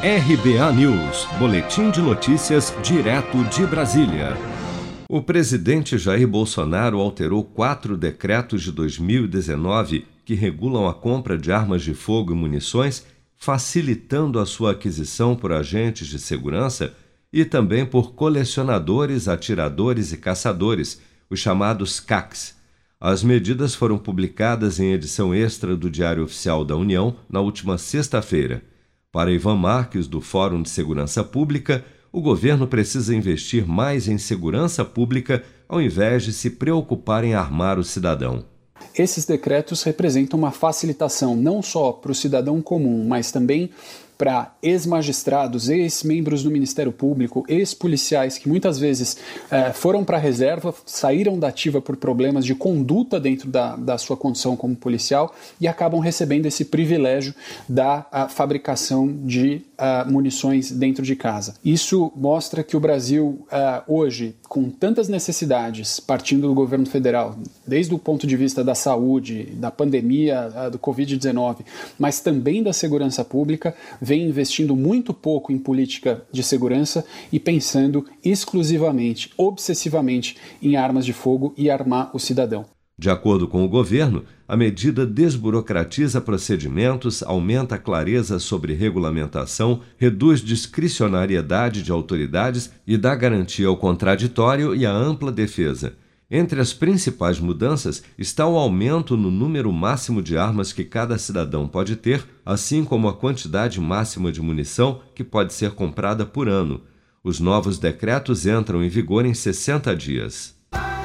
RBA News, Boletim de Notícias, direto de Brasília. O presidente Jair Bolsonaro alterou quatro decretos de 2019 que regulam a compra de armas de fogo e munições, facilitando a sua aquisição por agentes de segurança e também por colecionadores, atiradores e caçadores, os chamados CACs. As medidas foram publicadas em edição extra do Diário Oficial da União na última sexta-feira. Para Ivan Marques, do Fórum de Segurança Pública, o governo precisa investir mais em segurança pública ao invés de se preocupar em armar o cidadão. Esses decretos representam uma facilitação não só para o cidadão comum, mas também para ex-magistrados, ex-membros do Ministério Público, ex-policiais que muitas vezes eh, foram para a reserva, saíram da ativa por problemas de conduta dentro da, da sua condição como policial e acabam recebendo esse privilégio da fabricação de uh, munições dentro de casa. Isso mostra que o Brasil, uh, hoje, com tantas necessidades, partindo do governo federal, desde o ponto de vista da saúde, da pandemia uh, do Covid-19, mas também da segurança pública, vem investindo muito pouco em política de segurança e pensando exclusivamente, obsessivamente em armas de fogo e armar o cidadão. De acordo com o governo, a medida desburocratiza procedimentos, aumenta a clareza sobre regulamentação, reduz discricionariedade de autoridades e dá garantia ao contraditório e à ampla defesa. Entre as principais mudanças está o aumento no número máximo de armas que cada cidadão pode ter, assim como a quantidade máxima de munição que pode ser comprada por ano. Os novos decretos entram em vigor em 60 dias.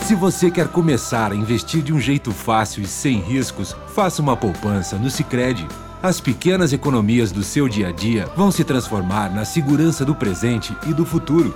Se você quer começar a investir de um jeito fácil e sem riscos, faça uma poupança no Sicredi. As pequenas economias do seu dia a dia vão se transformar na segurança do presente e do futuro.